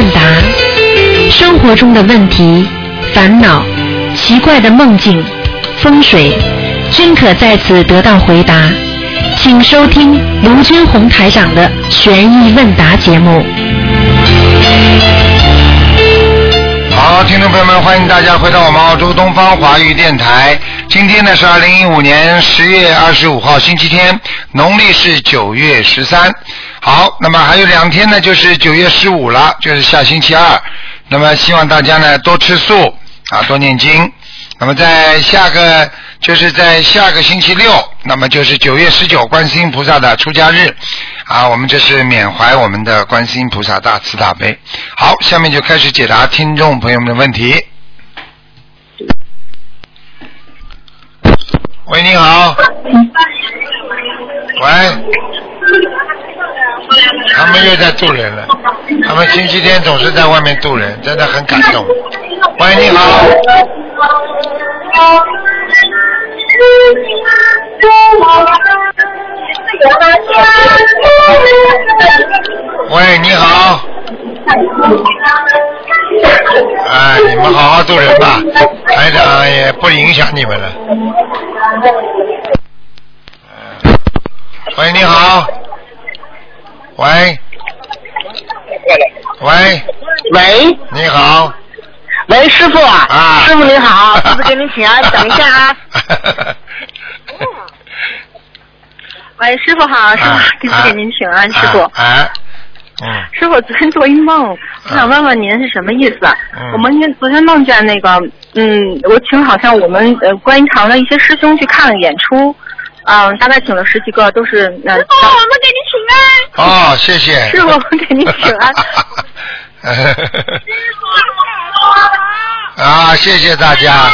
问答，生活中的问题、烦恼、奇怪的梦境、风水，均可在此得到回答。请收听卢军红台长的悬疑问答节目。好，听众朋友们，欢迎大家回到我们澳洲东方华语电台。今天呢是二零一五年十月二十五号，星期天，农历是九月十三。好，那么还有两天呢，就是九月十五了，就是下星期二。那么希望大家呢多吃素啊，多念经。那么在下个就是在下个星期六，那么就是九月十九，观世音菩萨的出家日啊，我们这是缅怀我们的观世音菩萨大慈大悲。好，下面就开始解答听众朋友们的问题。喂，你好。喂。他们又在渡人了，他们星期天总是在外面渡人，真的很感动。喂，你好。喂，你好。哎，你们好好做人吧，台长也不影响你们了。喂，你好。喂。喂。喂。你好。喂，师傅。啊。师傅你好，师傅给您请安，等一下啊。喂，师傅好，师傅弟子给您请安，师傅。哎。嗯。师傅，昨天做一梦，我想问问您是什么意思？嗯我们今昨天梦见那个，嗯，我请好像我们呃观音堂的一些师兄去看了演出，嗯，大概请了十几个，都是那。师傅，我们给您请安。哦，谢谢。师傅我们给您请安。啊，谢谢大家，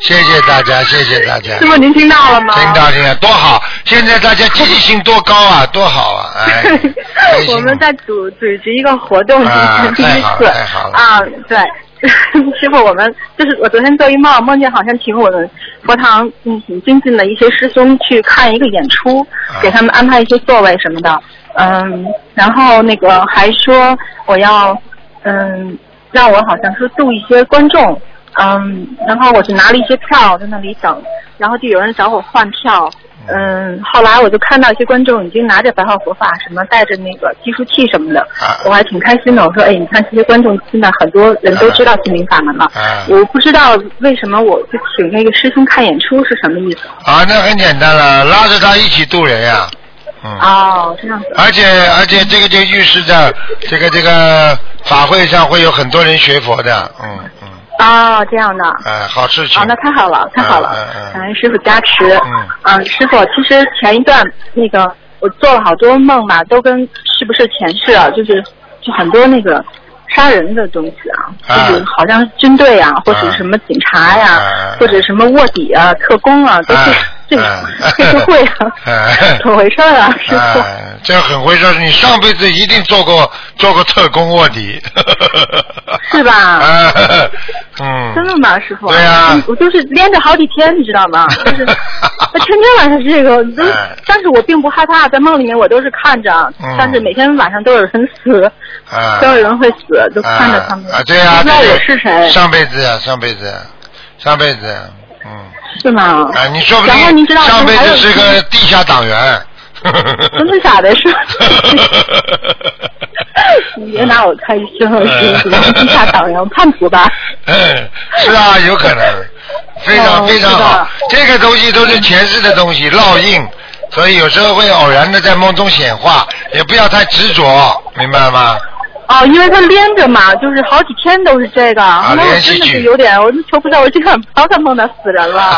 谢谢大家，谢谢大家。师傅您听到了吗？听到听到，多好！现在大家积极性多高啊，多好啊！哎，我们在组组织一个活动，啊今天 第一次太好太好了啊，对。师傅，我们就是我昨天做一梦，梦见好像请我们佛堂嗯挺精进的一些师兄去看一个演出，啊。给他们安排一些座位什么的，嗯，然后那个还说我要嗯让我好像是度一些观众，嗯，然后我就拿了一些票在那里等，然后就有人找我换票，嗯，后来我就看到一些观众已经拿着白话佛法，什么带着那个计数器什么的，啊我还挺开心的。我说，哎，你看这些观众现在很多人都知道心灵法门了，啊我不知道为什么我就请那个师兄看演出是什么意思？啊，那很简单了，拉着他一起渡人呀、嗯。哦，这样子。而且而且这个就预示着这个这个法会上会有很多人学佛的，嗯嗯，哦，这样的。哎，好事情。啊，那太好了，太好了。感恩师傅加持。嗯。嗯，师傅，其实前一段那个我做了好多梦嘛，都跟是不是前世啊，就是就很多那个杀人的东西啊，啊就是好像军队啊，或者是什么警察呀、啊或者什么卧底啊、特工啊，都是啊这啊黑社会啊啊，怎么回事啊，师傅？哎，这很回事，你上辈子一定做过做过特工卧底。是吧？啊，嗯。真的吗，师傅？对呀嗯我就是连着好几天，你知道吗？就是我 天天晚上这个，都哎但是我并不害怕，在梦里面我都是看着，嗯但是每天晚上都有人死，啊。都有人会死，都看着他们。啊，对呀、不知道这个我是谁，上辈子呀，上辈子啊，上辈子啊，嗯。是吗？啊，你说不然后您知道定上辈子是个地下党员。真的假的？是吧？你别拿我开生了，是吧？地下党员叛徒吧？嗯，是啊，有可能，非常、哦非常好。这个东西都是前世的东西，烙印，所以有时候会偶然的在梦中显化，也不要太执着，明白吗？哦，因为他连着嘛，就是好几天都是这个，那我真的是有点，我就求菩萨，我今晚不要再梦到死人了，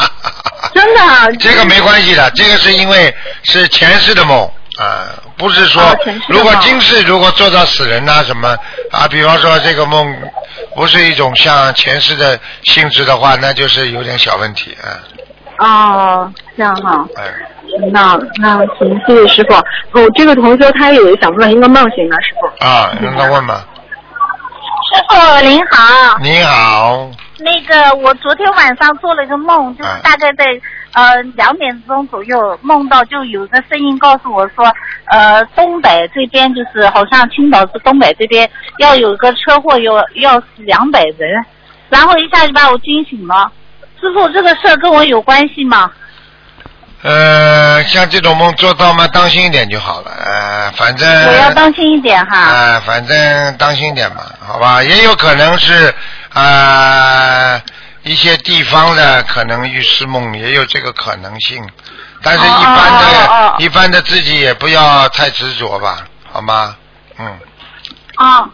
真的啊。这个没关系的，这个是因为是前世的梦啊、不是说、如果今世如果做到死人呐、什么啊，比方说这个梦不是一种像前世的性质的话，那就是有点小问题啊。哦，这样哈，哎，行那那行，谢谢师傅。我这个同学他也想问一个梦行吗，师傅？啊，让他问吧。师傅您好，您好，那个我昨天晚上做了一个梦，就是嗯大概在呃两点钟左右梦到就有个声音告诉我说，呃东北这边就是好像青岛是东北这边要有个车祸，有要死两百人，然后一下就把我惊醒了。师傅，这个事儿跟我有关系吗？呃，像这种梦做到嘛，当心一点就好了。呃，反正我要当心一点哈。啊、反正当心一点嘛，好吧？也有可能是啊、一些地方的可能预示梦也有这个可能性，但是一般的、哦哦哦一般的自己也不要太执着吧，好吗？嗯，啊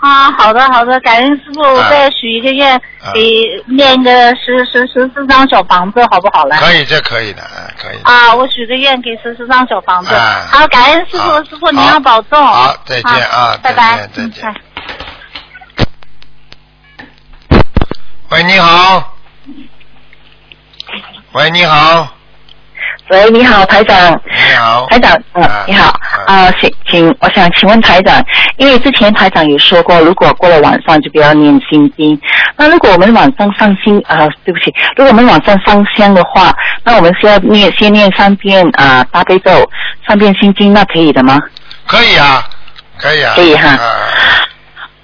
啊，好的好的，感恩师傅，我啊再许一个愿，啊给念个十十十四张小房子，好不好嘞？可以，这可以的，啊，可以。啊，我许个愿给十四张小房子。啊好，感恩师傅，师傅您要保重。好再见啊再拜拜，再见喂，你好。喂，你好，喂，你好，台长。你好。台长，嗯、啊你好，啊、请请，我想请问台长，因为之前台长有说过，如果过了晚上就不要念心经。那如果我们晚上上心啊、对不起，如果我们晚上上香的话，那我们是要念先念三遍啊、大悲咒，三遍心经，那可以的吗？可以啊，可以啊。可以哈啊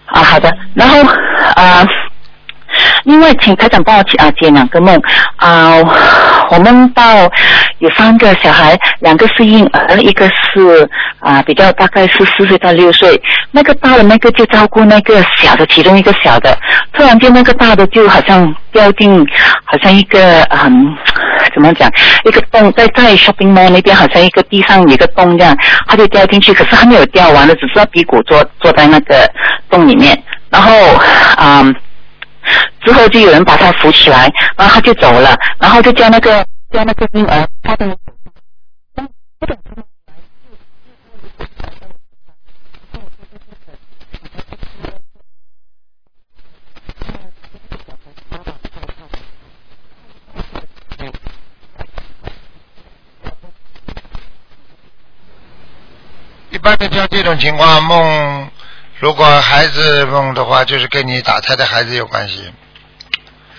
啊，好的。然后啊、另外请台长帮我解啊解两个梦啊、我们到有三个小孩，两个是婴儿，一个是啊、比较大概是四岁到六岁。那个大的那个就照顾那个小的，其中一个小的，突然间那个大的就好像掉进好像一个嗯怎么讲一个洞，在在 shopping mall 那边好像一个地上有一个洞这样，他就掉进去，可是还没有掉完的，只是他屁股坐坐在那个洞里面，然后。嗯 之后就有人把他扶起来，然后他就走了，然后就叫那个叫那个婴儿，他的一般的像这种情况梦，如果孩子梦的话，就是跟你打胎的孩子有关系。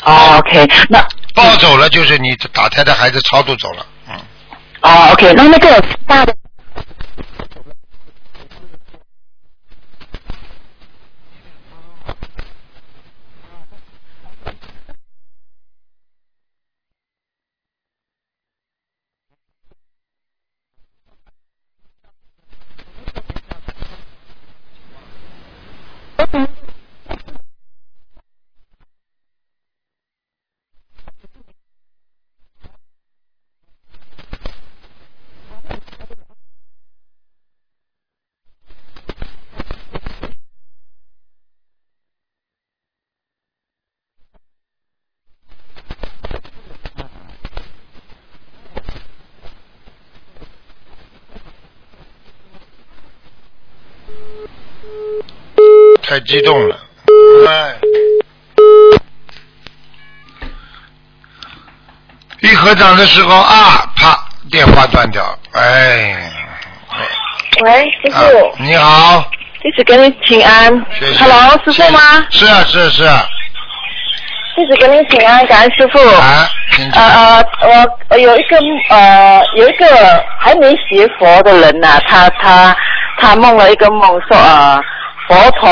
哦，OK，那抱走了就是你打胎的孩子超度走了，嗯，哦，OK，那那个大的太激动了，哎，一合掌的时候啊，啪，电话断掉，哎，喂，师啊，你好，弟子给你请安。谢谢。，Hello，师傅吗？是啊，是啊是啊，弟子给你请安，感恩师傅。啊，请呃讲，呃，我我有一个呃有一个还没学佛的人呐、他他他梦了一个梦，说呃佛陀，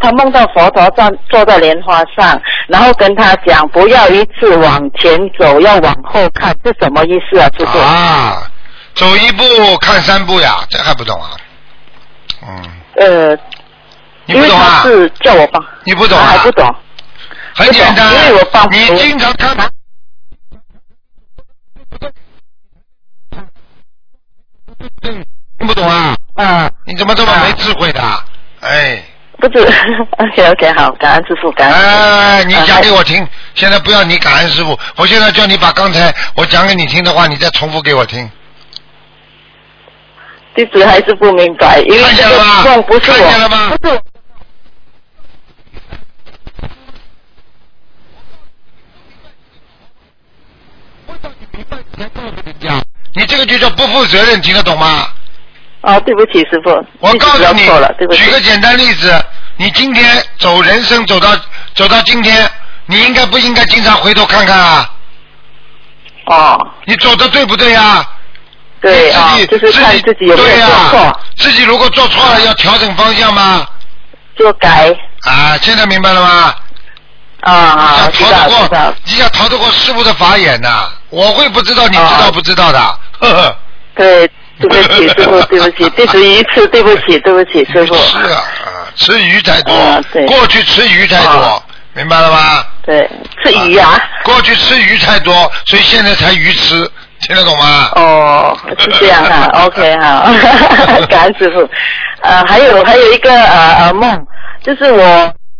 他梦到佛陀站坐在莲花上，然后跟他讲不要一次往前走，要往后看，这什么意思啊，师傅？啊，走一步看三步呀，这还不懂啊？嗯，呃，你不懂啊？是叫我帮，你不懂啊？我还不懂。很简单因为我帮，你经常看。听不懂啊？啊，你怎么这么没智慧的？哎，不是，OK OK，好，感恩师傅，感恩。哎，你啊讲给我听。现在不要你感恩师傅，我现在叫你把刚才我讲给你听的话，你再重复给我听。弟子还是不明白，因为看这个见了吗？梦不是看见了吗我，？不是你这个就叫不负责任，听得懂吗？哦，对不起，师傅，我告诉你举。个简单例子，你今天走人生走到走到今天，你应该不应该经常回头看看啊？哦，你走的对不对呀？对自己就是看自己有没有对做错呀，，自己如果做错了，要调整方向吗？就改啊，现在明白了吗？啊啊，逃得过你要逃得过师傅的法眼呐、我会不知道，你知道哦不知道的？呵呵。对，对不起师傅，对不起，第十一次，对不起，对不起师傅，是啊，啊吃鱼太多，啊对过去吃鱼太多，啊明白了吗？对，吃鱼啊，过去吃鱼太多，所以现在才鱼吃，听得懂吗？哦，是这样哈，OK 哈，感恩师傅。呃，还有还有一个呃呃梦，就是我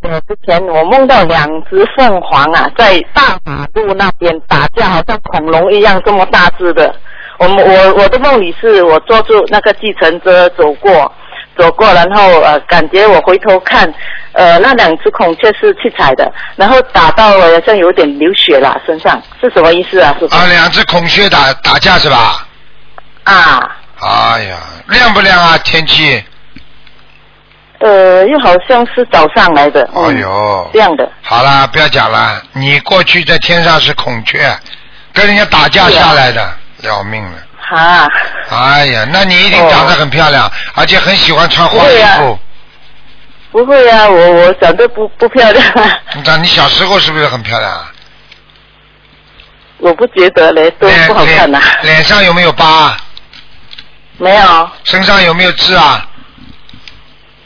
呃之前我梦到两只凤凰啊，在大马路那边打架，好像恐龙一样这么大只的。我们我我的梦里是我坐住那个计程车走过。走过，然后呃，感觉我回头看，呃，那两只孔雀是七彩的，然后打到了好像有点流血了，身上是什么意思啊？是？啊，两只孔雀打打架是吧？啊，哎呀，亮不亮啊？天气？呃，又好像是早上来的。嗯、哎呦这样的。好啦，不要讲了，你过去在天上是孔雀，跟人家打架下来的，要命了。啊，哎呀，那你一定长得很漂亮，而且很喜欢穿花衣服。不会啊，我我长得不不漂亮啊，你长，你小时候是不是很漂亮啊？我不觉得嘞，都脸不好看呐、脸脸上有没有疤？没有身上有没有痣啊？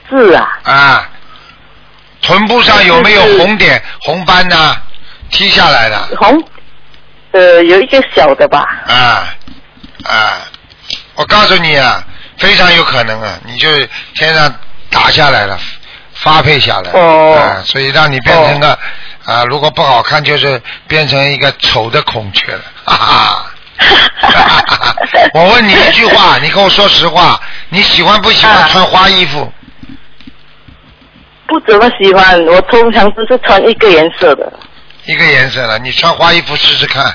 痣啊，啊，臀部上有没有红点、红斑呢？踢下来的红，呃，有一个小的吧。啊啊！我告诉你啊，非常有可能啊，你就天上打下来了，发配下来，哦啊，所以让你变成个啊，如果不好看，就是变成一个丑的孔雀了，哈哈。我问你一句话，你跟我说实话，你喜欢不喜欢啊穿花衣服？不怎么喜欢，我通常都是穿一个颜色的。一个颜色的，你穿花衣服试试看，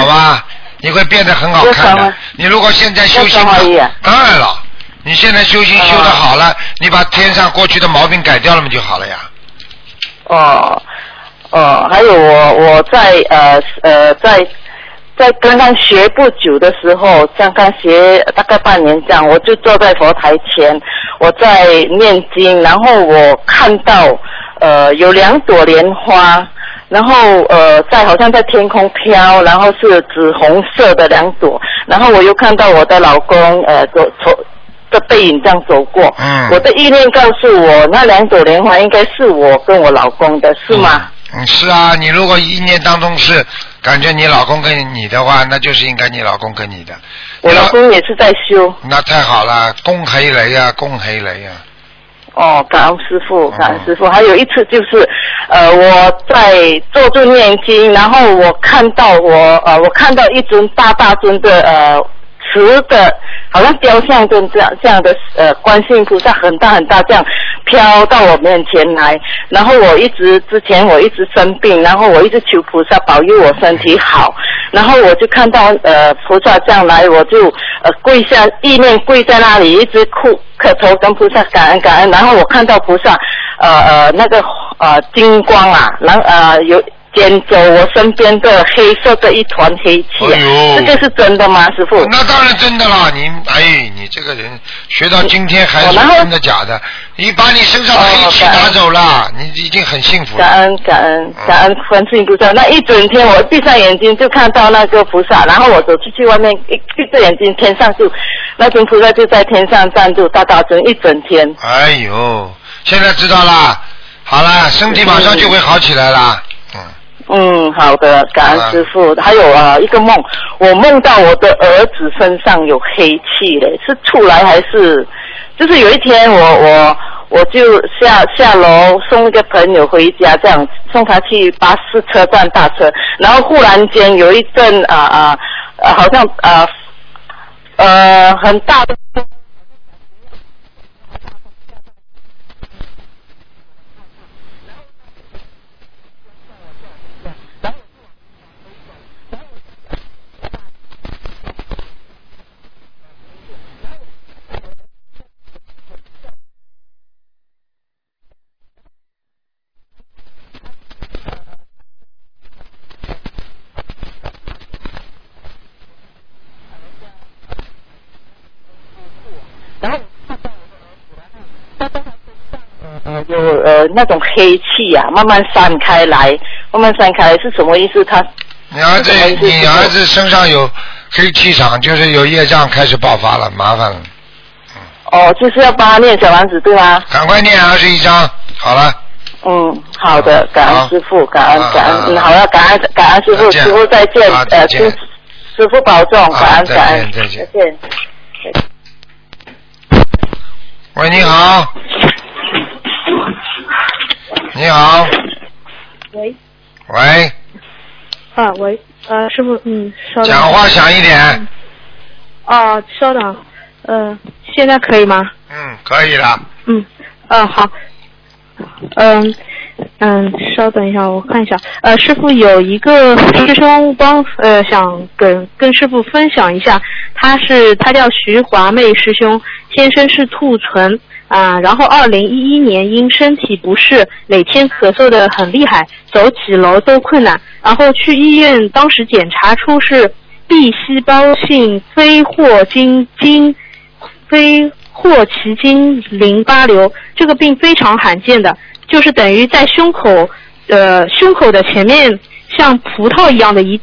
好吧？你会变得很好看的。你如果现在修行当然了，你现在修行修的好了，你把天上过去的毛病改掉了嘛就好了呀。哦哦，还有我我在呃呃在在刚刚学不久的时候，刚刚学大概半年这样，我就坐在佛台前，我在念经，然后我看到呃有两朵莲花。然后呃，在好像在天空飘，然后是紫红色的两朵，然后我又看到我的老公呃走走的背影这样走过，嗯我的意念告诉我，那两朵莲花应该是我跟我老公的，是吗？嗯，是啊，你如果意念当中是感觉你老公跟你的话，那就是应该你老公跟你的。我老公也是在修。那太好了，恭喜你啊，恭喜你啊！哦，感恩师傅，感恩哦师傅。还有一次就是，呃，我在做做念经，然后我看到我呃，我看到一尊大大尊的呃瓷的，好像雕像跟这样这样的呃观世音菩萨很大很大这样飘到我面前来，然后我一直之前我一直生病，然后我一直求菩萨保佑我身体好，然后我就看到呃菩萨这样来，我就呃跪下意念跪在那里，一直哭磕头跟菩萨感恩感恩，然后我看到菩萨呃呃那个呃金光啊，然呃有。捡走我身边的黑色的一团黑气、啊，这个是真的吗，师傅？那当然真的啦，你哎，你这个人学到今天还是真的假的？你把你身上的黑气拿走了，你已经很幸福了。感恩感恩感恩观世音菩萨。那一整天我闭上眼睛就看到那个菩萨，然后我走出去外面一闭着眼睛，天上就那尊菩萨就在天上站住，大大尊一整天。哎呦，现在知道啦，好啦，身体马上就会好起来啦。嗯，嗯，好的，感恩师傅。还有啊，一个梦，我梦到我的儿子身上有黑气嘞，是出来还是？就是有一天我我我就下下楼送一个朋友回家，这样送他去巴士车站搭车，然后忽然间有一阵啊啊啊，好像啊呃很大的。呃那种黑气啊，慢慢散开来，慢慢散开来是什么意思？他你儿子你儿子身上有黑气场，就是有业障开始爆发了，麻烦了，哦，就是要帮他念小丸子对吗？赶快念二十一章，好了，嗯，好的，感恩师傅，感恩啊感恩，好了，感恩感恩师傅，师傅再见呃，见。师师傅保重，啊感恩感恩，再见再见。喂，你好，你好，喂，喂，啊喂，呃，师傅，嗯，稍等。讲话响一点，啊，稍等，呃，现在可以吗？嗯，可以了，嗯，呃，好，嗯嗯，稍等一下，我看一下。呃，师傅有一个师兄帮呃想跟跟师傅分享一下，他是他叫徐华妹师兄，先生是兔唇。啊，然后二零一一年因身体不适，每天咳嗽的很厉害，走几楼都困难，然后去医院，当时检查出是 B 细胞性非霍金金非霍奇金淋巴瘤，这个病非常罕见的，就是等于在胸口呃胸口的前面像葡萄一样的一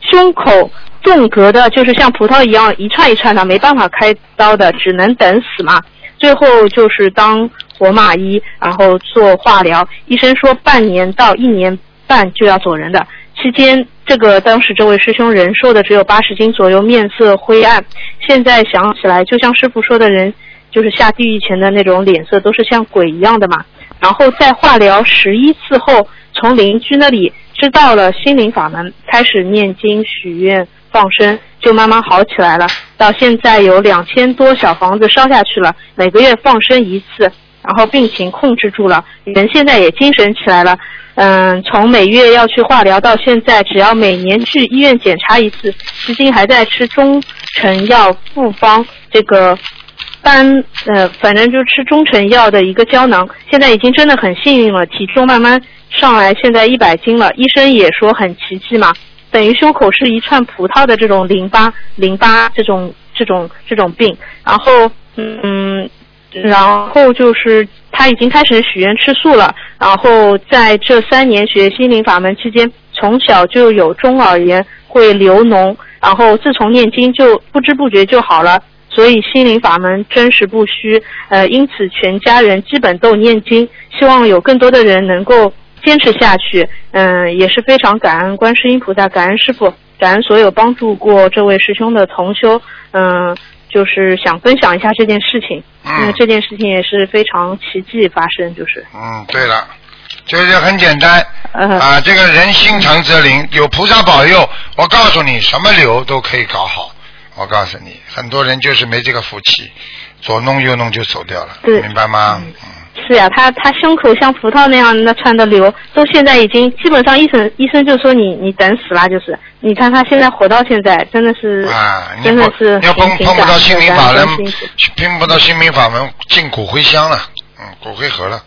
胸口纵隔的，就是像葡萄一样一串一串的，没办法开刀的，只能等死嘛。最后就是当活马医，然后做化疗，医生说半年到一年半就要走人的。期间，这个当时这位师兄人瘦的只有八十斤左右，面色灰暗。现在想起来，就像师傅说的人，就是下地狱前的那种脸色，都是像鬼一样的嘛。然后在化疗十一次后，从邻居那里知道了心灵法门，开始念经许愿放生，就慢慢好起来了。到现在有两千多小房子烧下去了，每个月放生一次，然后病情控制住了，人现在也精神起来了。嗯，从每月要去化疗到现在，只要每年去医院检查一次，至今还在吃中成药复方这个斑呃，反正就吃中成药的一个胶囊，现在已经真的很幸运了，体重慢慢上来，现在一百斤了。医生也说很奇迹嘛，等于胸口是一串葡萄的这种淋巴淋巴这种这种这种病，然后嗯，然后就是他已经开始许愿吃素了，然后在这三年学心灵法门期间，从小就有中耳炎会流脓，然后自从念经就不知不觉就好了。所以心灵法门真实不虚，呃，因此全家人基本都念经，希望有更多的人能够坚持下去。嗯、也是非常感恩观世音菩萨，感恩师傅，感恩所有帮助过这位师兄的同修。嗯、就是想分享一下这件事情，因为嗯这件事情也是非常奇迹发生，就是嗯，对了，就是很简单呃啊，这个人心诚则灵，有菩萨保佑，我告诉你，什么瘤都可以搞好。我告诉你，很多人就是没这个福气，左弄右弄就走掉了，对明白吗？嗯是呀，他他胸口像葡萄那样那串的瘤，都现在已经基本上医生医生就说你你等死啦，就是你看他现在活到现在，真的是啊，真的是你要碰碰不到心灵法门感恩辛苦，碰不到心灵法门进骨灰箱了，嗯，骨灰盒了，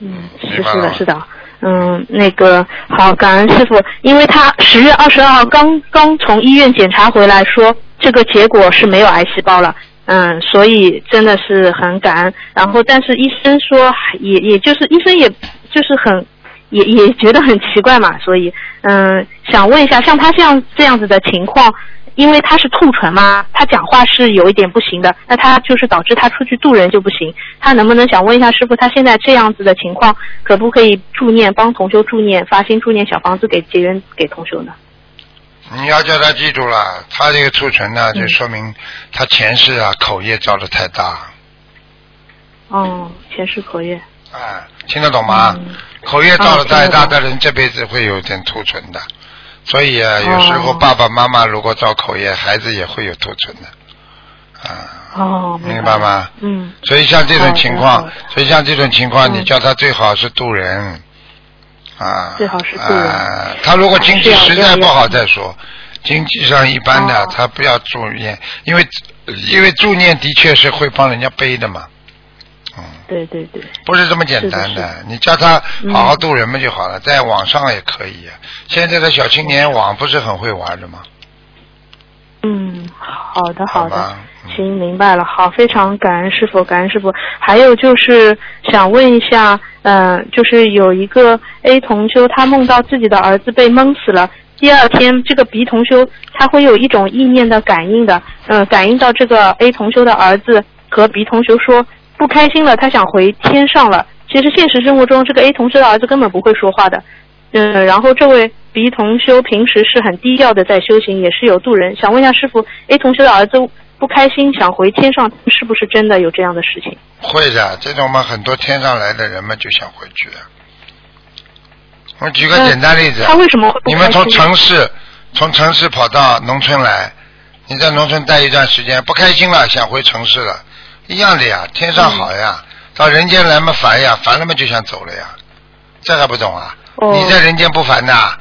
嗯，是是的，是的。嗯，那个好，感恩师傅，因为他十月二十二号刚刚从医院检查回来说，这个结果是没有癌细胞了，嗯，所以真的是很感恩。然后，但是医生说，也也就是医生也就是很也也觉得很奇怪嘛，所以嗯，想问一下，像他这样这样子的情况，因为他是兔唇嘛，他讲话是有一点不行的，那他就是导致他出去渡人就不行。他能不能想问一下师傅，他现在这样子的情况，可不可以助念帮同修助念，发心助念小房子给结缘给同修呢？你要叫他记住了，他这个促唇呢，就说明他前世啊口业造的太大，哦，前世口业。啊，听得懂吗？嗯。口业造的太大的人，这辈子会有点突唇的，所以啊，有时候哦爸爸妈妈如果造口业，孩子也会有突唇的，啊，哦，明白。吗？嗯，所以像这种情况所以像这种情况，嗯。你叫他最好是渡人，啊，最好是啊，他如果经济实在不好再说，经济上一般的，哦。他不要助念，因为因为助念的确是会帮人家背的嘛，嗯。对对对，不是这么简单是的你叫他嗯。好好度人们就好了，在网上也可以啊。现在的小青年网不是很会玩的吗？嗯，好的好的。吧，行，明白了。好，非常感恩师傅，感恩师傅。还有就是想问一下，嗯、就是有一个 A 同修，他梦到自己的儿子被蒙死了。第二天，这个 B 同修他会有一种意念的感应的，嗯、感应到这个 A 同修的儿子和 B 同修说不开心了，他想回天上了。其实现实生活中，这个 A 同修的儿子根本不会说话的，嗯，然后这位 B 同修平时是很低调的在修行，也是有度人。想问一下师傅，A 同修的儿子不开心想回天上，是不是真的有这样的事情？会的，这种嘛，很多天上来的人们就想回去的。我举个简单例子，他为什么会不你们从？城市从城市跑到农村来，你在农村待一段时间，不开心了，想回城市了，一样的呀，天上好呀，到人间来嘛烦呀，烦了嘛就想走了呀，这还不懂啊？哦你在人间不烦的，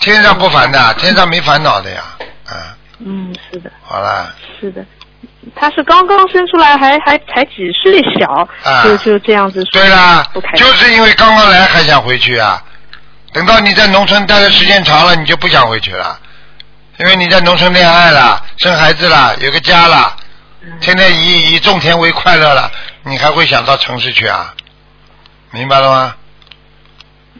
天上不烦的，天上没烦恼的呀，嗯，嗯，是的，好啦，是的。他是刚刚生出来，还还才几岁小，啊就就这样子说。对啦不开，就。是因为刚刚来还想回去啊，等到你在农村待的时间长了，你就不想回去了，因为你在农村恋爱了，生孩子了，有个家了，天天以以种田为快乐了，你还会想到城市去啊？明白了吗？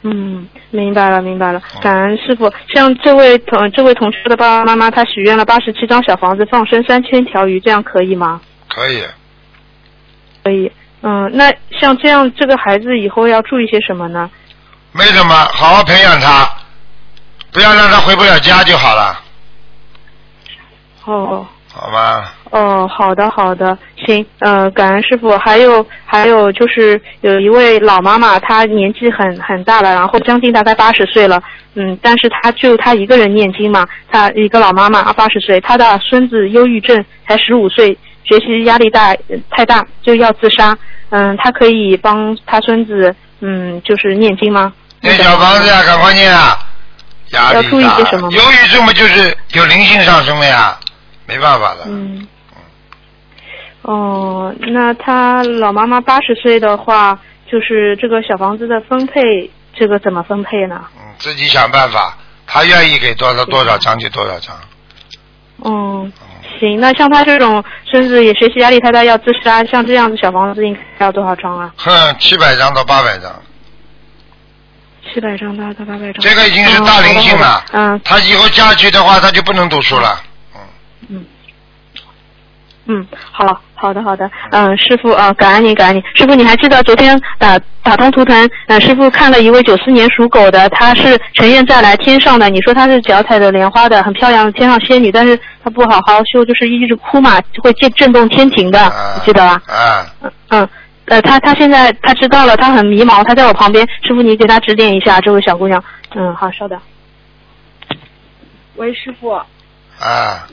嗯，明白了，明白了嗯。感恩师傅。像这位同这位同学的爸爸妈妈，他许愿了八十七张小房子，放生三千条鱼，这样可以吗？可以，可以。嗯，那像这样，这个孩子以后要注意些什么呢？没什么，好好培养他，不要让他回不了家就好了，哦好吧？哦，好的好的，行，呃，感恩师傅。还有还有就是有一位老妈妈，她年纪很很大了，然后将近大概八十岁了，嗯，但是她就她一个人念经嘛，她一个老妈妈八十岁，她的孙子忧郁症才十五岁，学习压力大呃太大就要自杀，嗯，她可以帮她孙子嗯就是念经吗？念小房子呀，赶快念啊！压力要注意大些什么吗忧郁症嘛，就是有灵性上升了呀，没办法的。嗯。哦，那他老妈妈八十岁的话，就是这个小房子的分配，这个怎么分配呢？嗯，自己想办法，他愿意给多少多少张就多少张。嗯，行，那像他这种孙子也学习压力太大要自杀，像这样的小房子应该要多少张啊？哼，七百张到八百张，七百张到到八百张。这个已经是大灵性了。嗯他以后下去的话，他就不能读书了。嗯。嗯，嗯好好的好的，嗯，师傅啊、呃感恩你感恩你，师傅你还记得昨天打打通图腾，呃，师傅看了一位九四年属狗的，他是成愿再来天上的，你说他是脚踩着莲花的，很漂亮的天上仙女，但是她不好好修，就是一直哭嘛，会震震动天庭的，啊你记得吧？啊，嗯嗯，呃，她她现在她知道了，她很迷茫，她在我旁边，师傅你给她指点一下，这位小姑娘，嗯，好，稍等。喂，师傅，啊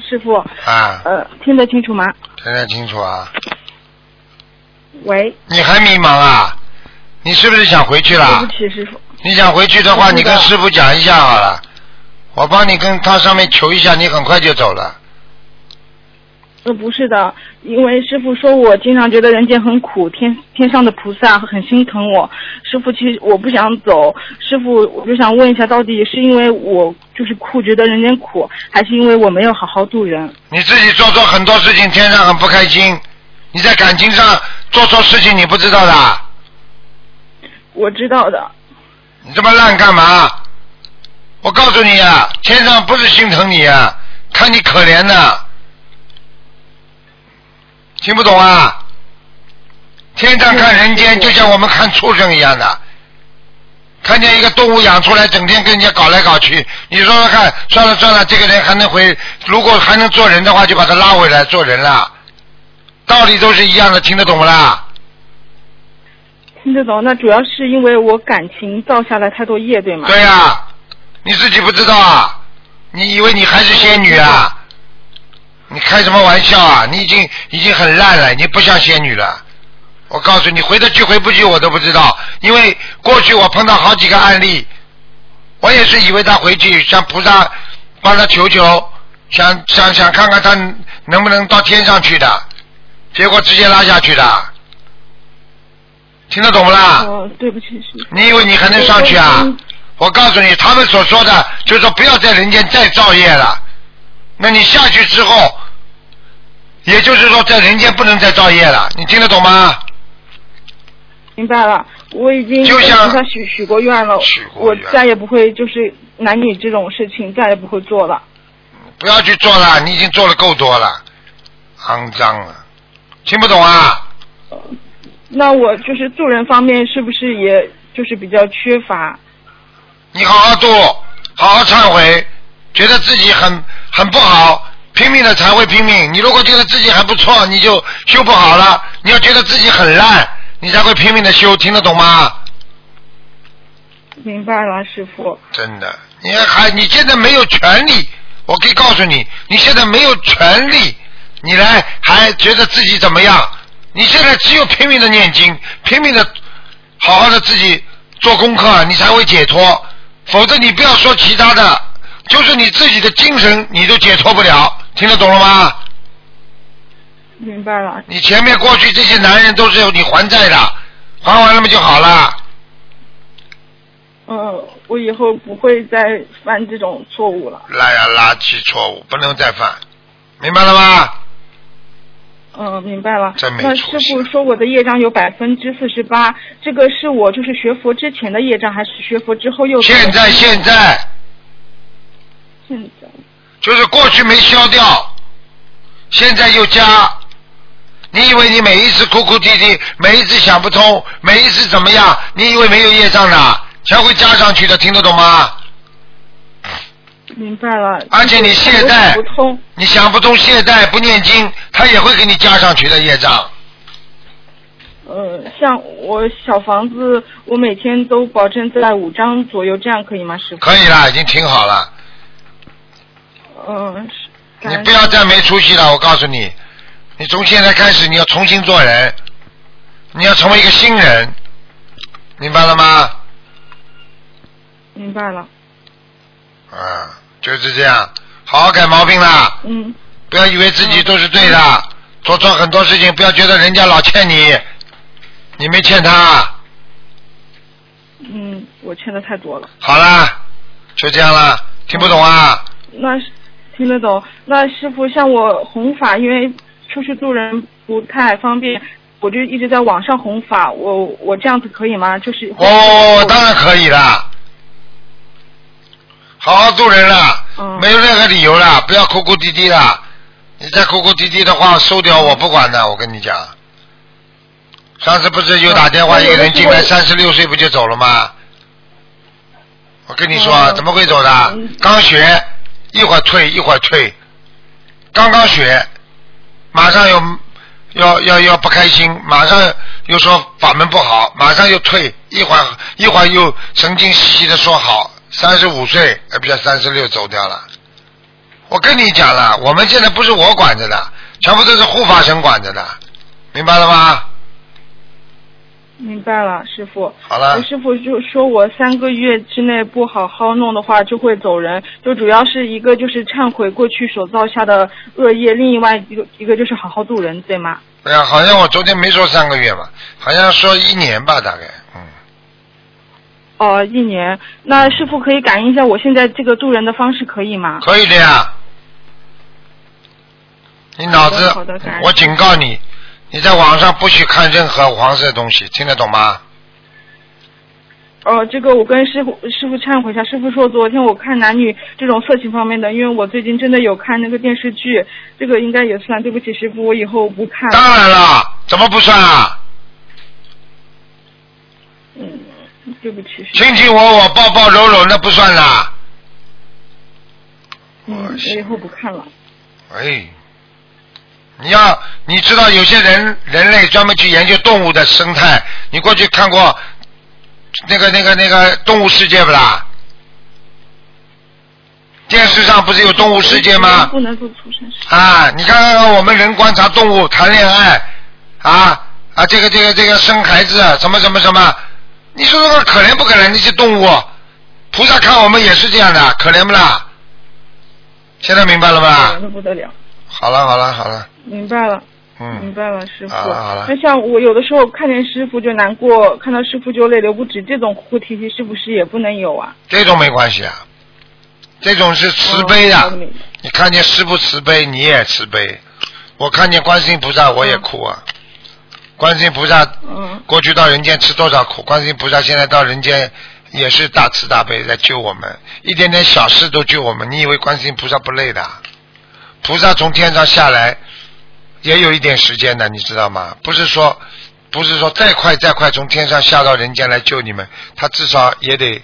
师傅，啊，呃，听得清楚吗？听得清楚啊？喂，你还迷茫啊？你是不是想回去了对不？起，师傅。你想回去的话，你跟师傅讲一下好了，我帮你跟他上面求一下，你很快就走了。呃，不是的，因为师傅说我经常觉得人间很苦，天天上的菩萨很心疼我。师傅，其实我不想走，师傅，我就想问一下，到底是因为我就是苦，觉得人间苦，还是因为我没有好好度人？你自己做错很多事情，天上很不开心。你在感情上做错事情，你不知道的，我知道的，你这么烂干嘛？我告诉你啊，天上不是心疼你啊，看你可怜的，听不懂啊？天上看人间，就像我们看畜生一样的，看见一个动物养出来，整天跟人家搞来搞去，你说说看，算了算了，这个人还能回，如果还能做人的话，就把他拉回来做人了。道理都是一样的，听得懂不啦？听得懂。那主要是因为我感情造下来太多业，对吗？对呀、你自己不知道啊？你以为你还是仙女啊？你开什么玩笑啊？你已经已经很烂了，你不像仙女了。我告诉你，回得去回不去我都不知道，因为过去我碰到好几个案例，我也是以为他回去向菩萨帮他求求，想想想看看他能不能到天上去的，结果直接拉下去的，听得懂不啦？哦，对不起，师。你以为你还能上去啊？我告诉你，他们所说的就是说不要在人间再造业了。那你下去之后，也就是说在人间不能再造业了，你听得懂吗？明白了，我已经跟就像许许过愿了，我再也不会就是男女这种事情再也不会做了。不要去做了，你已经做了够多了，肮脏了，听不懂啊？那我就是做人方面是不是也就是比较缺乏？你好好做，好好忏悔，觉得自己很很不好，拼命的才会拼命。你如果觉得自己还不错，你就修不好了。你要觉得自己很烂，你才会拼命的修，听得懂吗？明白了，师傅。真的，你还你现在没有权利，我可以告诉你，你现在没有权利，你来还觉得自己怎么样？你现在只有拼命的念经，拼命的好好的自己做功课，你才会解脱。否则你不要说其他的，就是你自己的精神你都解脱不了，听得懂了吗？明白了。你前面过去这些男人都是你还债的，还完了嘛就好了。嗯，我以后不会再犯这种错误了。垃呀垃圾错误不能再犯，明白了吗？嗯，明白了。那师傅说我的业障有百分之四十八，这个是我就是学佛之前的业障，还是学佛之后又？现在现在现在就是过去没消掉，现在又加。你以为你每一次哭哭啼啼，每一次想不通，每一次怎么样？你以为没有业障的，全会加上去的，听得懂吗？明白了。而且你懈怠不通。你想不通懈怠不念经，他也会给你加上去的业障。呃，像我小房子，我每天都保证在五张左右，这样可以吗，师傅？可以啦，已经挺好了。嗯，你不要再没出息了，我告诉你，你从现在开始你要重新做人，你要成为一个新人，明白了吗？明白了。啊，就是这样，好好改毛病啦。嗯。不要以为自己都是对的，做错很多事情，不要觉得人家老欠你，你没欠他。嗯，我欠的太多了。好啦，就这样啦，听不懂啊？那是听得懂。那师傅，像我弘法，因为出去度人不太方便，我就一直在网上弘法。我我这样子可以吗？就是。哦，当然可以啦。好好做人了，嗯没有任何理由了，不要哭哭啼啼了。你再哭哭啼啼的话，收掉我不管的，我跟你讲。上次不是又打电话一个人进来，三十六岁不就走了吗？我跟你说，嗯怎么会走的？刚学，一会儿退一会儿退，刚刚学，马上又要要要不开心，马上又说法门不好，马上又退，一会儿一会儿又神经兮兮的说好，三十五岁，呃，不是三十六走掉了。我跟你讲了，我们现在不是我管着的，全部都是护法神管着的，明白了吗？明白了，师傅。好了呃师傅就说我三个月之内不好好弄的话就会走人，就主要是一个就是忏悔过去所造下的恶业，另外一个一个就是好好度人，对吗？对呀，好像我昨天没说三个月嘛，好像说一年吧，大概，嗯，哦，一年。那师傅可以感应一下我现在这个度人的方式可以吗？可以的呀。你脑子我警告你，你在网上不许看任何黄色的东西，听得懂吗？哦，这个我跟师傅师傅忏悔一下，师傅说昨天我看男女这种色情方面的，因为我最近真的有看那个电视剧，这个应该也算。对不起，师傅，我以后不看了。当然了，怎么不算啊？嗯，对不起。亲亲我我，抱抱搂搂，那不算啦。嗯，我以后不看了。哎，你要你知道有些人人类专门去研究动物的生态，你过去看过那个那个那个动物世界不啦？电视上不是有动物世界吗？不能做畜生事。啊，你看看我们人观察动物谈恋爱，啊啊，这个这个这个生孩子，什么什么什么，你说说可怜不可怜？那些动物，菩萨看我们也是这样的，可怜不啦？现在明白了可吧怜？的不得了。好了好了好了，明白了。嗯明嗯，白了，师傅。好了好了那像我有的时候看见师傅就难过，看到师傅就泪流不止，这种哭哭啼啼是不是也不能有啊？这种没关系啊，这种是慈悲的。你看见师傅慈悲，你也慈悲。我看见观世音菩萨，我也哭啊。观世音菩萨嗯过去到人间吃多少苦，观世音菩萨现在到人间也是大慈大悲在救我们，一点点小事都救我们。你以为观世音菩萨不累的？菩萨从天上下来也有一点时间的，你知道吗？不是说不是说再快再快从天上下到人间来救你们，他至少也得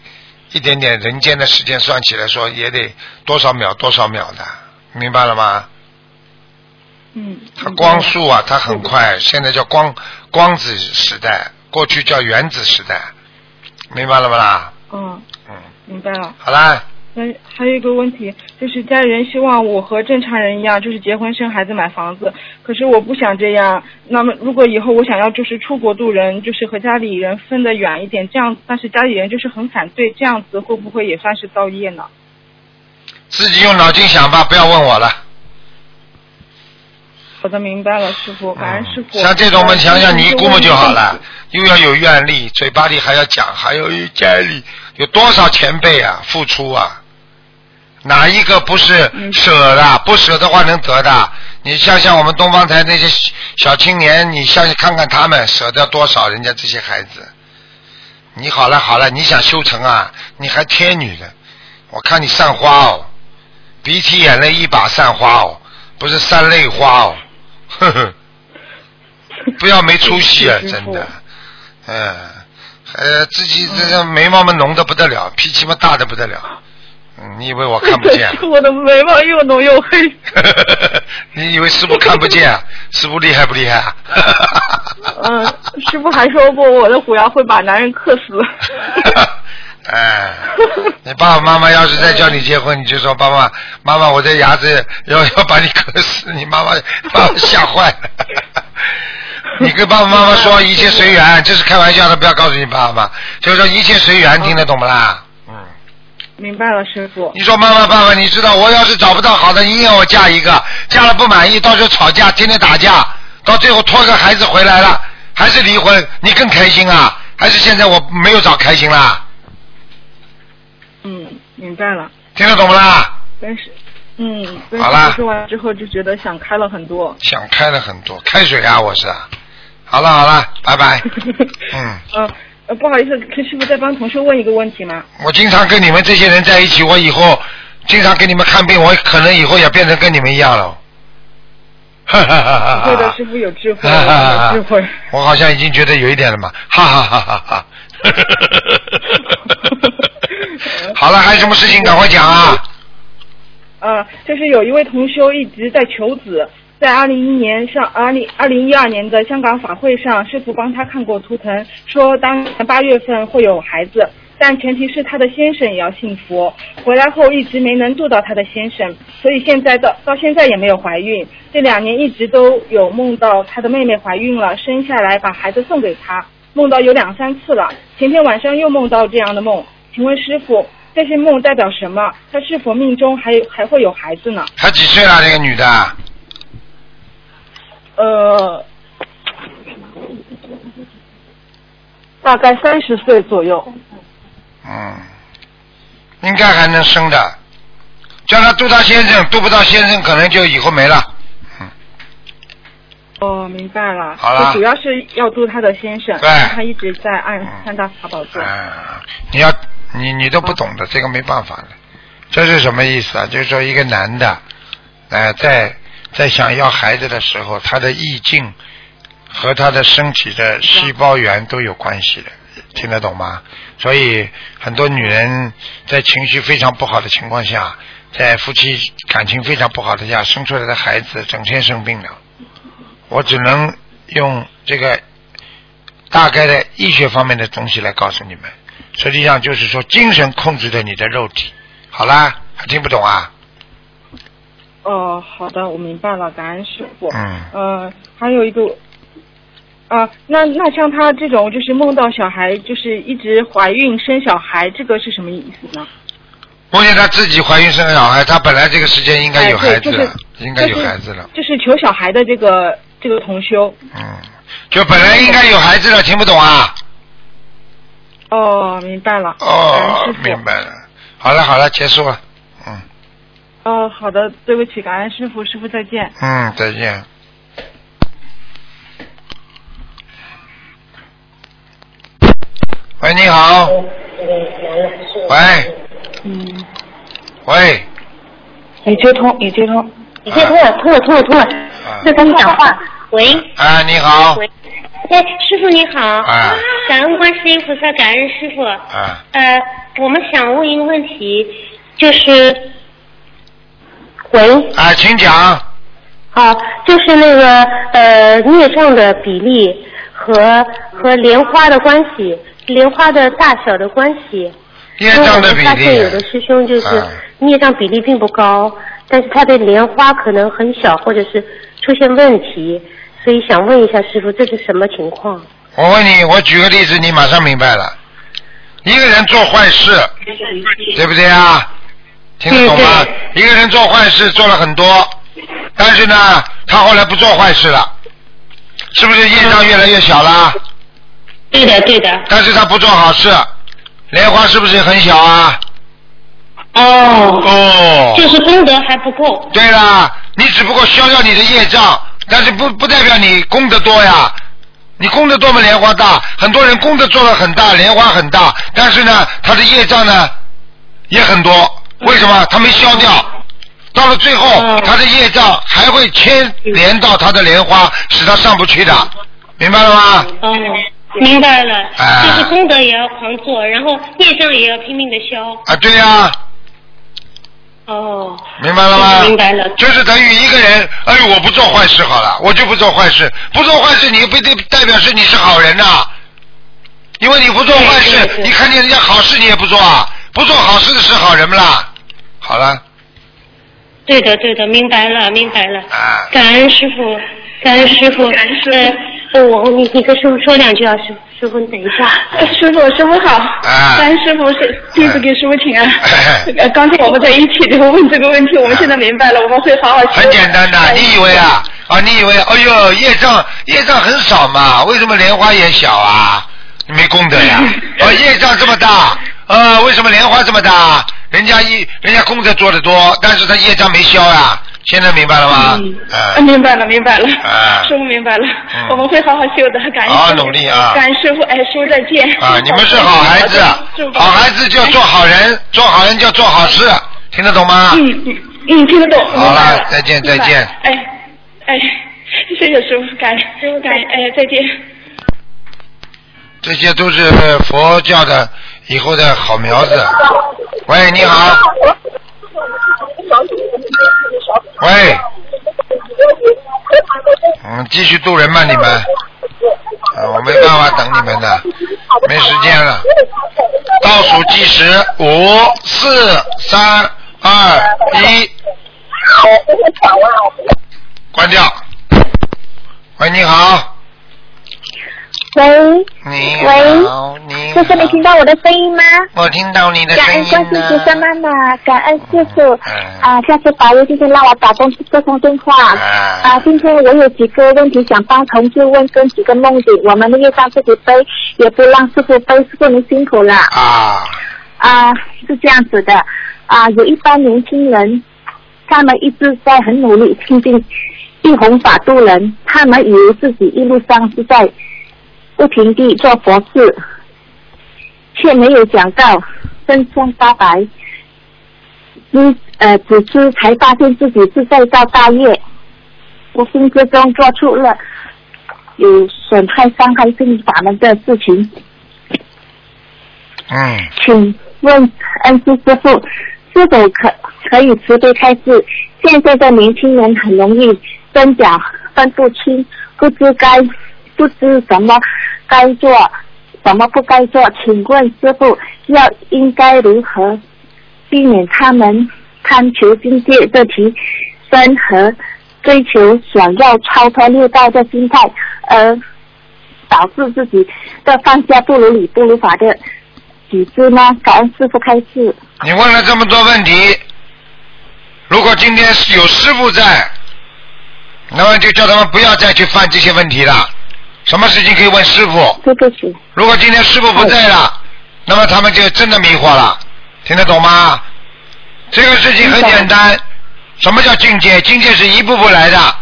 一点点人间的时间算起来说也得多少秒多少秒的，明白了吗？嗯。它光速啊，它很快，现在叫光光子时代，过去叫原子时代，明白了吗啦？嗯，嗯，明白了。好啦，那还有一个问题，就是家里人希望我和正常人一样，就是结婚生孩子买房子，可是我不想这样。那么如果以后我想要就是出国度人，就是和家里人分得远一点，这样，但是家里人就是很反对，这样子会不会也算是造业呢？自己用脑筋想吧，不要问我了。好的，明白了，师傅，感恩师傅。像这种我们想想尼姑嘛就好了呃。又要有愿力，嘴巴里还要讲，还有家里有多少前辈啊，付出啊，哪一个不是嗯舍的？不舍的话能得的。你像像我们东方台那些小青年，你想想看看他们舍得多少人家这些孩子。你好了好了，你想修成啊？你还天女的，我看你散花哦，鼻涕眼泪一把散花哦，不是散泪花哦，呵呵。不要没出息啊，真的，嗯，呃，自己这个眉毛嘛浓的不得了，脾气嘛大的不得了，嗯，你以为我看不见啊？我的眉毛又浓又黑。你以为师傅看不见啊？师傅厉害不厉害啊？嗯，师傅还说过我的虎牙会把男人克死。哎，你爸爸妈妈要是再叫你结婚，你就说爸爸妈妈，我这牙齿要要把你磕死，你妈妈把我吓坏了。你跟爸爸妈妈说一切随缘，这是开玩笑的，不要告诉你爸爸，就是说一切随缘，听得懂不啦？嗯。明白了，师傅。你说妈妈爸爸，你知道我要是找不到好的，硬要我嫁一个，嫁了不满意，到时候吵架，天天打架，到最后拖个孩子回来了，还是离婚，你更开心啊？还是现在我没有找开心啦？嗯，明白了。听得懂不啦？但是，嗯，跟好啦师说完之后就觉得想开了很多。想开了很多，开水啊，我是啊。好了好了，拜拜。嗯，呃呃，不好意思，可师傅再帮同学问一个问题吗？我经常跟你们这些人在一起，我以后经常给你们看病，我可能以后也变成跟你们一样了。哈哈哈哈哈会的，师傅有智慧，有智慧。我好像已经觉得有一点了嘛，哈哈哈哈哈。好了，还有什么事情赶快讲啊！呃，就是有一位同修一直在求子，在二零一年上二零二零一二年的香港法会上，师傅帮他看过图腾，说当年八月份会有孩子，但前提是他的先生也要信佛。回来后一直没能度到他的先生，所以现在到到现在也没有怀孕。这两年一直都有梦到他的妹妹怀孕了，生下来把孩子送给他，梦到有两三次了。前天晚上又梦到这样的梦，请问师傅，这些梦代表什么？他是否命中还还会有孩子呢？她几岁了？那个女的？呃，大概三十岁左右。嗯，应该还能生的。叫他渡他先生，渡不到先生，可能就以后没了。哦，明白了。好了主要是要渡他的先生，对他一直在按三大法宝做。啊，你要你你都不懂的，这个没办法的。这是什么意思啊？就是说一个男的，呃，在在想要孩子的时候，他的意境和他的身体的细胞源都有关系的，听得懂吗？所以很多女人在情绪非常不好的情况下，在夫妻感情非常不好的下生出来的孩子，整天生病了。我只能用这个大概的医学方面的东西来告诉你们，实际上就是说精神控制着你的肉体。好啦，还听不懂啊？哦，好的，我明白了，感恩师傅。嗯呃，还有一个，啊、那那像他这种就是梦到小孩，就是一直怀孕生小孩，这个是什么意思呢？梦见他自己怀孕生小孩，他本来这个时间应该有孩子了，应该有孩子了。就是求小孩的这个这个同修。嗯，就本来应该有孩子了，听不懂啊？哦，明白了。哦。明白了。好了好了，结束了。嗯，哦，好的，对不起，感恩师傅，师傅再见。嗯，再见。喂，你好。喂。嗯，喂。已接通，已接通。已接通了，通了，通了，通了。在跟你讲话。喂。啊，你好。喂。哎，师傅你好。啊。感恩观世音菩萨，感恩师傅。啊。呃，我们想问一个问题，就是，喂。啊，请讲。好，就是那个呃孽障的比例和和莲花的关系，莲花的大小的关系。孽障的比因为我们发现有的。师兄就是啊孽障比例并不高，但是他的莲花可能很小，或者是出现问题，所以想问一下师傅，这是什么情况？我问你，我举个例子，你马上明白了。一个人做坏事，对不对啊？听得懂吗？一个人做坏事做了很多，但是呢，他后来不做坏事了，是不是业障越来越小了？对的，对的。但是他不做好事，莲花是不是很小啊？哦。哦。就是功德还不够。对啦，你只不过消掉你的业障，但是不不代表你功德多呀。你功德多么莲花大，很多人功德做的很大，莲花很大，但是呢，他的业障呢也很多。为什么？他没消掉，到了最后，他的业障还会牵连到他的莲花，使他上不去的，明白了吗？哦，明白了，啊就是功德也要狂做，然后业障也要拼命的消。啊，对呀、哦。明白了吗？明白了。就是等于一个人，哎，我不做坏事好了，我就不做坏事，不做坏事，你不代代表是你是好人呐、因为你不做坏事，你看见人家好事你也不做啊，不做好事的是好人不啦？好了，对的，对的，明白了，明白了。啊。感恩师傅，感恩师傅。感恩师傅。呃，我你你跟师傅说两句啊，师傅师傅你等一下。师傅，师傅好。啊感恩师傅是弟子给师傅请安。呃，刚才我们在一起就问这个问题，我们现在明白了，我们会好好修。很简单的，你以为啊？啊，你以为？哎呦，业障业障很少嘛，为什么莲花也小啊？没功德呀！啊，业障这么大，呃，为什么莲花这么大？人家一人家功德做的多，但是他业障没消呀。现在明白了吗？啊，明白了，明白了，啊师傅明白了嗯，我们会好好修的，感恩好好努力啊感谢师傅，哎，师傅再见。啊，你们是好孩子，好孩子就要做好人，做好人就要做好事，听得懂吗？嗯嗯嗯，听得懂。好了，再见再见。哎哎，谢谢师傅，感恩师傅感恩，哎，再见。这些都是佛教的以后的好苗子。喂，你好。喂。嗯，继续渡人吧，你们。啊，我没办法等你们的，没时间了。倒数计时，五、四、三、二、一，关掉。喂，你好。喂你喂好，你师傅，你听到我的声音吗？我听到你的感恩声音观世音菩萨了。妈妈，感恩师傅。嗯啊，下次法会今天让我打通这通电话。啊，今天我有几个问题想帮同事问，跟几个梦境，我们的业障自己背，也不让师傅背，师傅您辛苦了。啊。啊，是这样子的，啊，有一帮年轻人，他们一直在很努力亲近一弘法度人，他们以为自己一路上是在不停地做佛事，却没有想到真相发白。嗯呃，只知才发现自己是在造大业，无形之中做出了有损害、伤害正法门的事情。嗯，请问恩师师傅，是否可可以慈悲开示？现在的年轻人很容易真假分不清，不知该不知什么该做，什么不该做。请问师傅，要应该如何避免他们贪求境界的提升和追求想要超脱六道的心态，而导致自己的放下不如理不如法的举知呢？感恩师傅开示。你问了这么多问题，如果今天有师傅在，那么就叫他们不要再去犯这些问题了。什么事情可以问师傅？对不起。如果今天师傅不在了，那么他们就真的迷惑了，听得懂吗？这个事情很简单，什么叫境界？境界是一步步来的。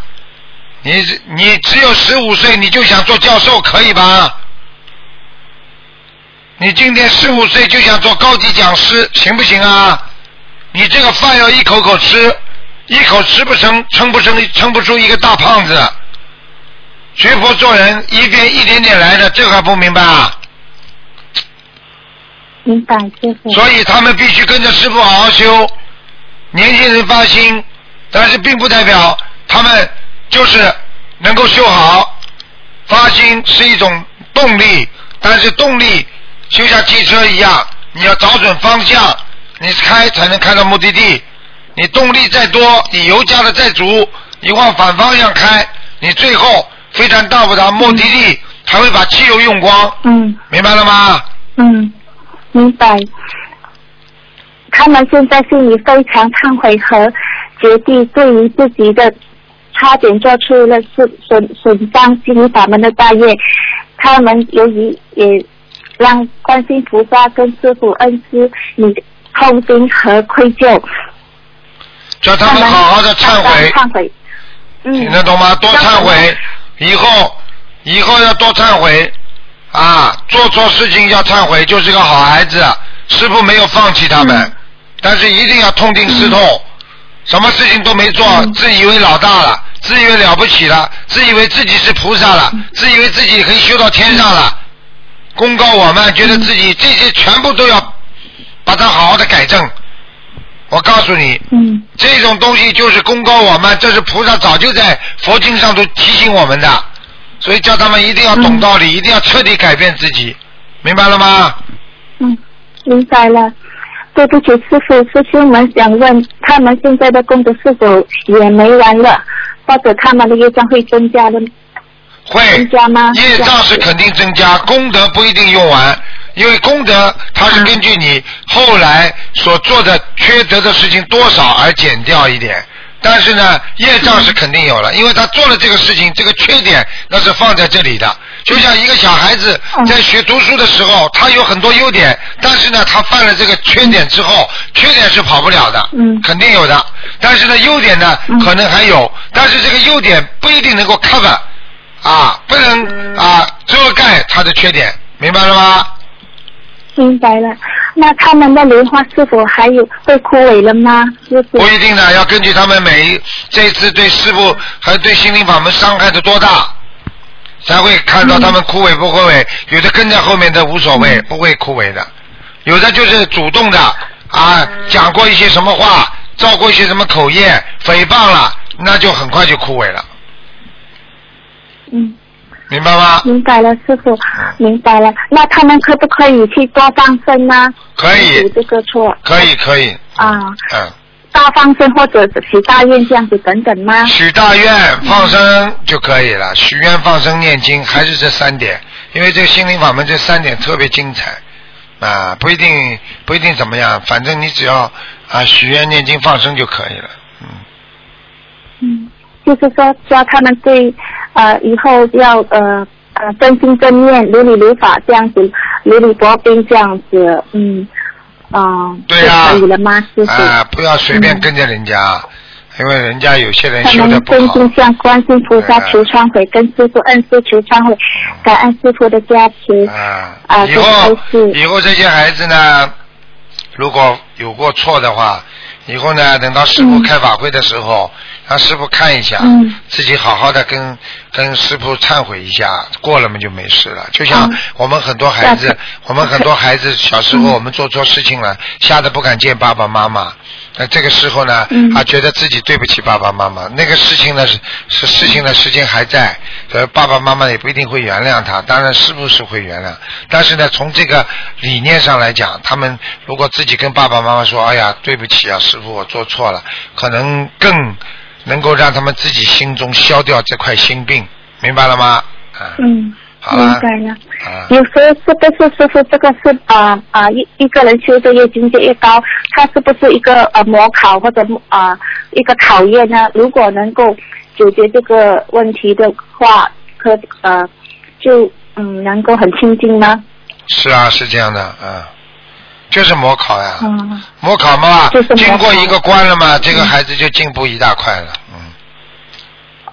你你只有十五岁，你就想做教授，可以吧？你今天十五岁就想做高级讲师，行不行啊？你这个饭要一口口吃，一口吃不成，撑不成，撑不出一个大胖子。学佛做人，一边一点点来的，这个还不明白啊？明白，师傅。所以他们必须跟着师傅好好修。年轻人发心，但是并不代表他们就是能够修好。发心是一种动力，但是动力就像汽车一样，你要找准方向，你开才能开到目的地。你动力再多，你油加的再足，你往反方向开，你最后非但到不到目的地，还会把汽油用光。嗯。明白了吗？嗯，明白。他们现在心里非常忏悔和决定，对于自己的差点做出了损损损伤心灵法门的大业，他们由于也让观世音菩萨跟师傅恩师你痛心和愧疚。叫他们好好的忏悔，忏悔。嗯。听得懂吗？多忏悔，以后以后要多忏悔啊！做错事情要忏悔，就是个好孩子。师傅没有放弃他们，但是一定要痛定思痛，什么事情都没做，自以为老大了，自以为了不起了，自以为自己是菩萨了，自以为自己可以修到天上了，公告我们，觉得自己这些全部都要把它好好的改正。我告诉你，嗯，这种东西就是公告我们，这是菩萨早就在佛经上都提醒我们的，所以叫他们一定要懂道理，一定要彻底改变自己，明白了吗？嗯，明白了。对不起，师傅，师兄们想问，他们现在的功德是否也没完了，或者他们的业障会增加的？会增加吗？业障是肯定增加，功德不一定用完，因为功德它是根据你后来所做的缺德的事情多少而减掉一点。但是呢，业障是肯定有了，因为他做了这个事情，这个缺点那是放在这里的。就像一个小孩子在学读书的时候，他有很多优点，但是呢，他犯了这个缺点之后，缺点是跑不了的，嗯肯定有的。但是呢，优点呢可能还有，但是这个优点不一定能够 cover，啊，不能啊遮盖他的缺点，明白了吗？明白了。那他们的莲花是否还有会枯萎了吗？不一定的，要根据他们每一这次对师傅和对心灵法门伤害的多大，才会看到他们枯萎不枯萎。有的跟在后面的无所谓，不会枯萎的；有的就是主动的啊，讲过一些什么话，造过一些什么口业，诽谤了，那就很快就枯萎了，嗯。明白吗？明白了，师傅，明白了。那他们可不可以去多放生呢？可以补这个错可以可以，啊，嗯，大放生或者许大愿这样子等等吗？许大愿放生就可以了，许愿放生念经还是这三点，因为这个心灵法门这三点特别精彩啊，不一定不一定怎么样，反正你只要啊许愿念经放生就可以了。嗯嗯，就是说教他们对呃以后要呃呃真心真念如理如法这样子，如履薄冰这样子，嗯啊、对呀、就可以了吗，师傅？啊，不要随便跟着人家，因为人家有些人他修的们真不好。心向观世菩萨求忏悔，跟师傅恩师求忏悔，感恩师傅的加持。啊，啊，这以后以后这些孩子呢，如果有过错的话，以后呢，等到师傅开法会的时候，让师傅看一下，嗯。自己好好的跟跟师傅忏悔一下，过了嘛就没事了。就像嗯。我们很多孩子，我们很多孩子 小时候我们做错事情了，吓得不敢见爸爸妈妈。那这个时候呢，嗯。啊，觉得自己对不起爸爸妈妈，那个事情呢是是事情的时间还在，所以爸爸妈妈也不一定会原谅他，当然师傅是会原谅，但是呢，从这个理念上来讲，他们如果自己跟爸爸妈妈说，哎呀，对不起啊，师傅，我做错了，可能更能够让他们自己心中消掉这块心病，明白了吗？啊，嗯，明白了。啊，有时候是不是师傅这个是啊啊一一个人修的越境界越高，他是不是一个呃模考或者啊、一个考验呢？如果能够解决这个问题的话，可呃就嗯能够很亲近吗？是啊，是这样的，啊，就是模考呀，嗯，模考嘛就是，经过一个关了嘛，这个孩子就进步一大块了。嗯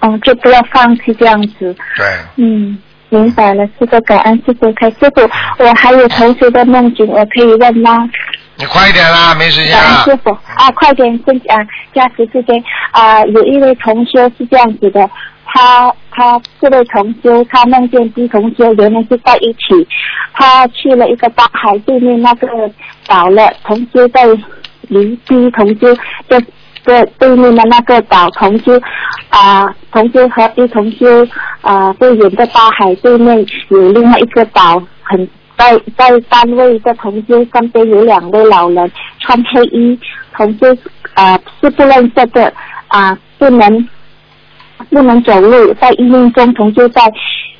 哦，就不要放弃这样子。对，嗯，明白了，师傅感恩师傅开师傅，我还有同学的梦境，我可以问吗？你快一点啦，没时间感恩了。师傅啊，快点先啊，加时之间啊，有一位同学是这样子的，他他这位同修他梦见 B 同修原来是在一起，他去了一个大海对面那个岛了，同修在离 B 同修在在对面的那个岛同修啊，同修和 B 同修啊不远的大海对面有另外一个岛很。在在单位的同修身边有两位老人穿黑衣，同修啊、是不认识的啊、不能不能走路，在医院中同修在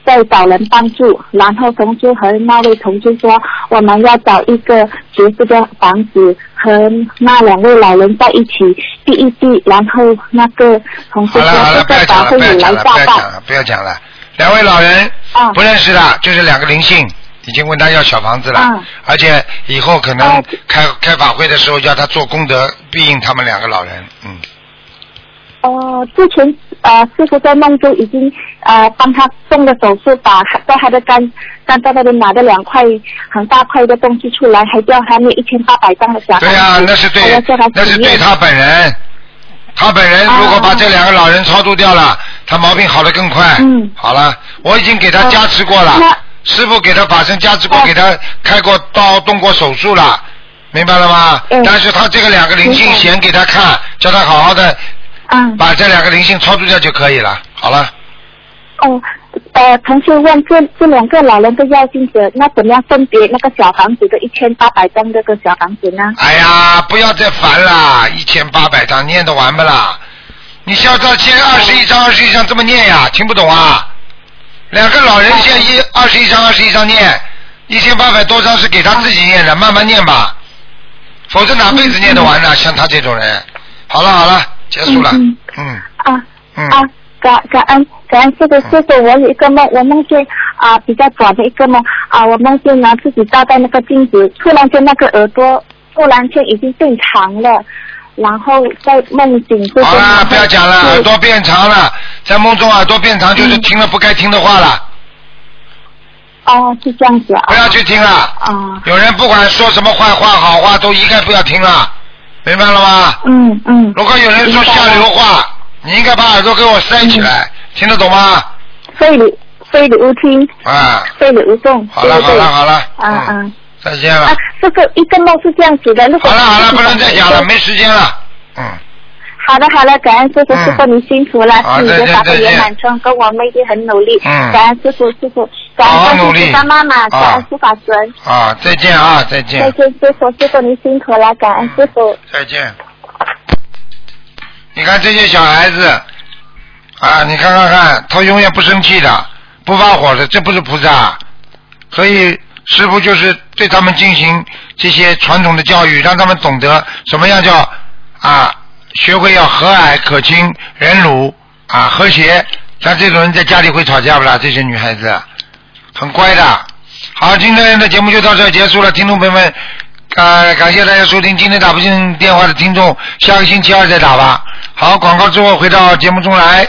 在找人帮助，然后同修和那位同修说，我们要找一个绝色的房子和那两位老人在一起避一避，然后那个同修好了好了，说这个不要讲了，岛会有不要讲了，不来大报要讲了，不要讲了。两位老人啊不认识的，就是两个灵性，已经问他要小房子了，啊而且以后可能啊开开法会的时候叫他做功德，庇应他们两个老人。嗯，哦，之前呃，师傅在梦中已经呃帮他动了手术，把在他的肝肝脏那里拿了两块很大块的东西出来，还掉他念一千八百张的小房子对呀、那是对那是对他本人。他本人如果把这两个老人超度掉了，他毛病好的更快。嗯。好了，我已经给他加持过了，那师傅给他法身加持过，哦给他开过刀，动过手术了，明白了吗？嗯。但是他这个两个灵性明白。显给他看，叫他好好的嗯把这两个灵性超度掉就可以了。好了，哦呃，同学问这这两个老人的要经者，那怎么样分别那个小房子的一千八百张这个小房子呢？哎呀，不要再烦啦，一千八百张念得完不啦？你需要照先二十一张，二十一张这么念呀？听不懂啊？两个老人现在一二十一张，二十一张念，一千八百多张是给他自己念的，慢慢念吧，否则哪辈子念得完呢？像他这种人，好了好了，结束了，嗯嗯。啊嗯。啊，感感恩感恩这个师傅，我有一个梦，我梦见啊比较短的一个梦啊，我梦见呢自己照在那个镜子，突然间那个耳朵突然间已经变长了，然后在梦境之中，好了，不要讲了，耳朵变长了，在梦中耳朵变长就是嗯听了不该听的话了，哦是这样子啊，不要去听了。啊。有人不管说什么坏话好话，都一概不要听了，明白了吗？嗯嗯，如果有人说下流话，你应该把耳朵给我塞起来，听得懂吗？非礼非礼勿听，啊，非礼勿动，好了好了好了，啊嗯，啊。再见了。啊，，这个一个梦是这样子的，如果好了好了，不能再讲了，没。时间了，嗯，好的，好的，感恩师傅，嗯师傅您辛苦了，好你的法会再见再见圆满成功，我们一定很努力。嗯。感恩师傅，师傅，感好好努力恩观世音菩萨妈妈，啊感恩护法神，啊，再见啊，再见再见，见师傅，师傅您辛苦了，感恩师傅。再见。你看这些小孩子，啊，你看看看，他永远不生气的，不发火的，这不是菩萨。所以师傅就是对他们进行这些传统的教育，让他们懂得什么样叫啊，学会要和蔼可亲、忍辱啊，和谐。像这种人在家里会吵架不啦？这些女孩子很乖的。好，今天的节目就到这结束了，听众朋友们。呃，感谢大家收听，今天打不进电话的听众，下个星期二再打吧。好，广告之后回到节目中来。